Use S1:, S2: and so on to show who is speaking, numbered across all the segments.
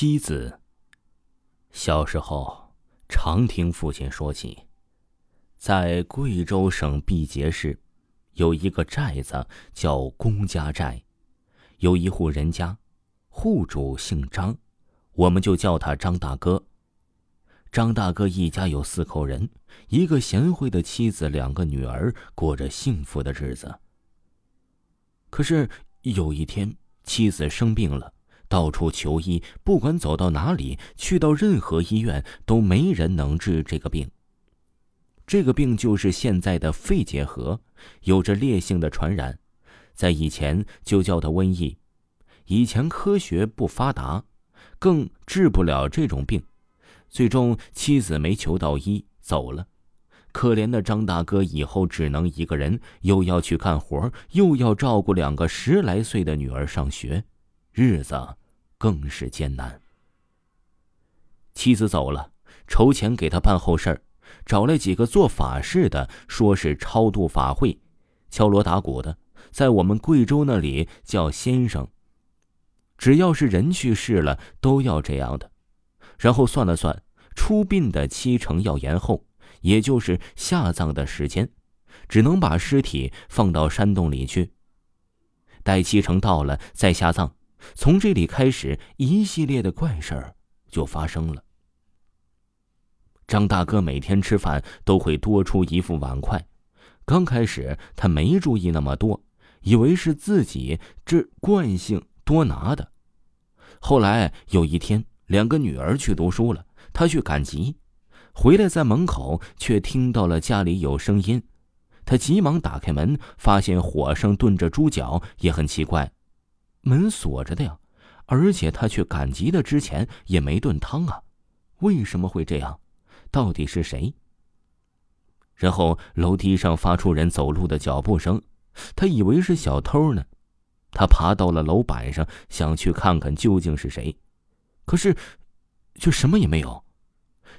S1: 妻子。小时候，常听父亲说起，在贵州省毕节市，有一个寨子叫龚家寨，有一户人家，户主姓张，我们就叫他张大哥。张大哥一家有四口人，一个贤惠的妻子，两个女儿，过着幸福的日子。可是有一天，妻子生病了。到处求医，不管走到哪里，去到任何医院，都没人能治这个病。这个病就是现在的肺结核，有着烈性的传染，在以前就叫它瘟疫。以前科学不发达，更治不了这种病。最终，妻子没求到医，走了。可怜的张大哥以后只能一个人，又要去干活，又要照顾两个十来岁的女儿上学。日子更是艰难。妻子走了，筹钱给他办后事儿，找来几个做法事的，说是超度法会，敲锣打鼓的，在我们贵州那里叫先生。只要是人去世了，都要这样的。然后算了算，出殡的七成要延后，也就是下葬的时间，只能把尸体放到山洞里去，待七成到了再下葬。从这里开始，一系列的怪事儿就发生了。张大哥每天吃饭都会多出一副碗筷，刚开始他没注意那么多，以为是自己这惯性多拿的。后来有一天，两个女儿去读书了，他去赶集，回来在门口却听到了家里有声音，他急忙打开门，发现火上炖着猪脚，也很奇怪。门锁着的呀，而且他去赶集的之前也没炖汤啊，为什么会这样？到底是谁？然后楼梯上发出人走路的脚步声，他以为是小偷呢，他爬到了楼板上，想去看看究竟是谁，可是，却什么也没有，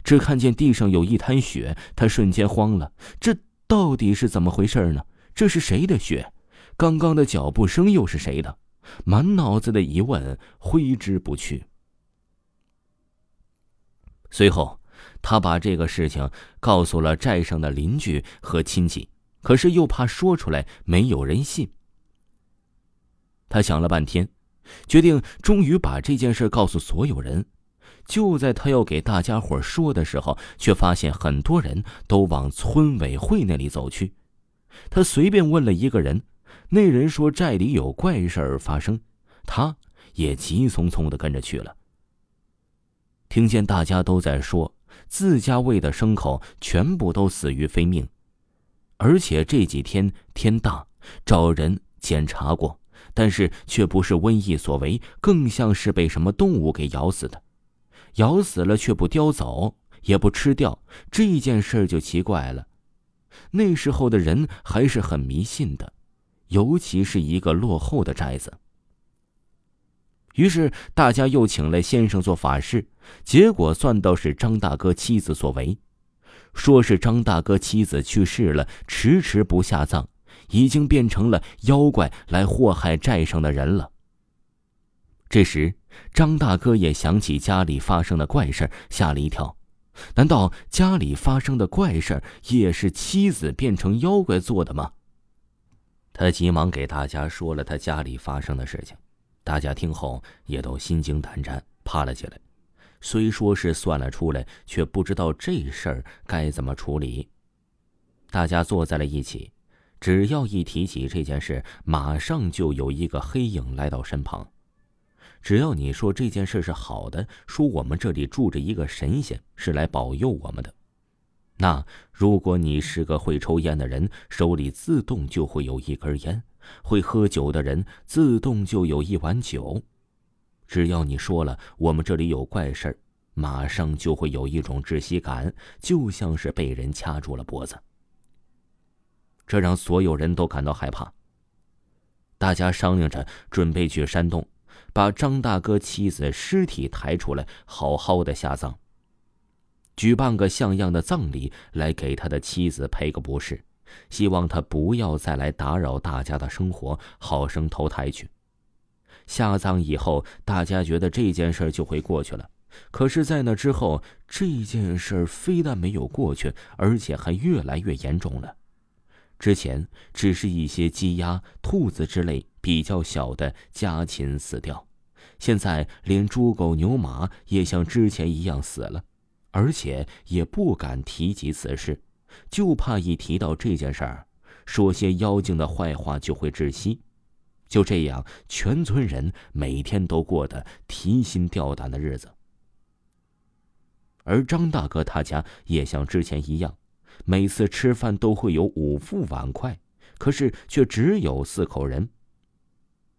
S1: 只看见地上有一滩血，他瞬间慌了，这到底是怎么回事呢？这是谁的血？刚刚的脚步声又是谁的？满脑子的疑问挥之不去。随后，他把这个事情告诉了寨上的邻居和亲戚，可是又怕说出来没有人信。他想了半天，决定终于把这件事告诉所有人。就在他要给大家伙说的时候，却发现很多人都往村委会那里走去。他随便问了一个人。那人说寨里有怪事儿发生，他也急匆匆的跟着去了。听见大家都在说自家喂的牲口全部都死于非命，而且这几天天大，找人检查过，但是却不是瘟疫所为，更像是被什么动物给咬死的。咬死了却不叼走，也不吃掉，这件事就奇怪了。那时候的人还是很迷信的。尤其是一个落后的寨子。于是大家又请来先生做法事，结果算到是张大哥妻子所为，说是张大哥妻子去世了，迟迟不下葬，已经变成了妖怪来祸害寨上的人了。这时张大哥也想起家里发生的怪事吓了一跳，难道家里发生的怪事也是妻子变成妖怪做的吗？他急忙给大家说了他家里发生的事情，大家听后也都心惊胆战，怕了起来。虽说是算了出来，却不知道这事儿该怎么处理。大家坐在了一起，只要一提起这件事，马上就有一个黑影来到身旁。只要你说这件事是好的，说我们这里住着一个神仙，是来保佑我们的。那如果你是个会抽烟的人，手里自动就会有一根烟；会喝酒的人，自动就有一碗酒。只要你说了我们这里有怪事儿，马上就会有一种窒息感，就像是被人掐住了脖子。这让所有人都感到害怕。大家商量着准备去山洞，把张大哥妻子尸体抬出来，好好的下葬。举办个像样的葬礼来给他的妻子赔个不是，希望他不要再来打扰大家的生活，好生投胎去。下葬以后，大家觉得这件事就会过去了。可是，在那之后，这件事非但没有过去，而且还越来越严重了。之前只是一些鸡鸭、兔子之类比较小的家禽死掉，现在连猪狗牛马也像之前一样死了，而且也不敢提及此事，就怕一提到这件事儿，说些妖精的坏话就会窒息。就这样，全村人每天都过得提心吊胆的日子。而张大哥他家也像之前一样，每次吃饭都会有五副碗筷，可是却只有四口人。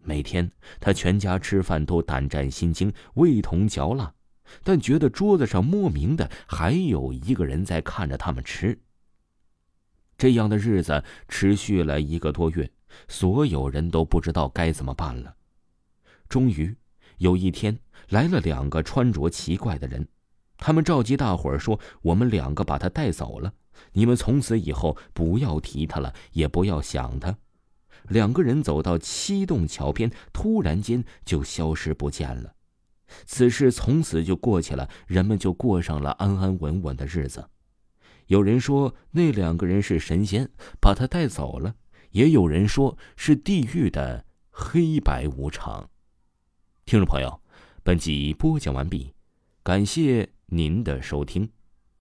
S1: 每天他全家吃饭都胆战心惊、味同嚼蜡，但觉得桌子上莫名的还有一个人在看着他们吃。这样的日子持续了一个多月，所有人都不知道该怎么办了。终于有一天，来了两个穿着奇怪的人。他们召集大伙儿说：“我们两个把他带走了，你们从此以后不要提他了，也不要想他。”两个人走到七洞桥边，突然间就消失不见了。此事从此就过去了，人们就过上了安安稳稳的日子。有人说那两个人是神仙，把他带走了；也有人说是地狱的黑白无常。听众朋友，本集播讲完毕，感谢。您的收听。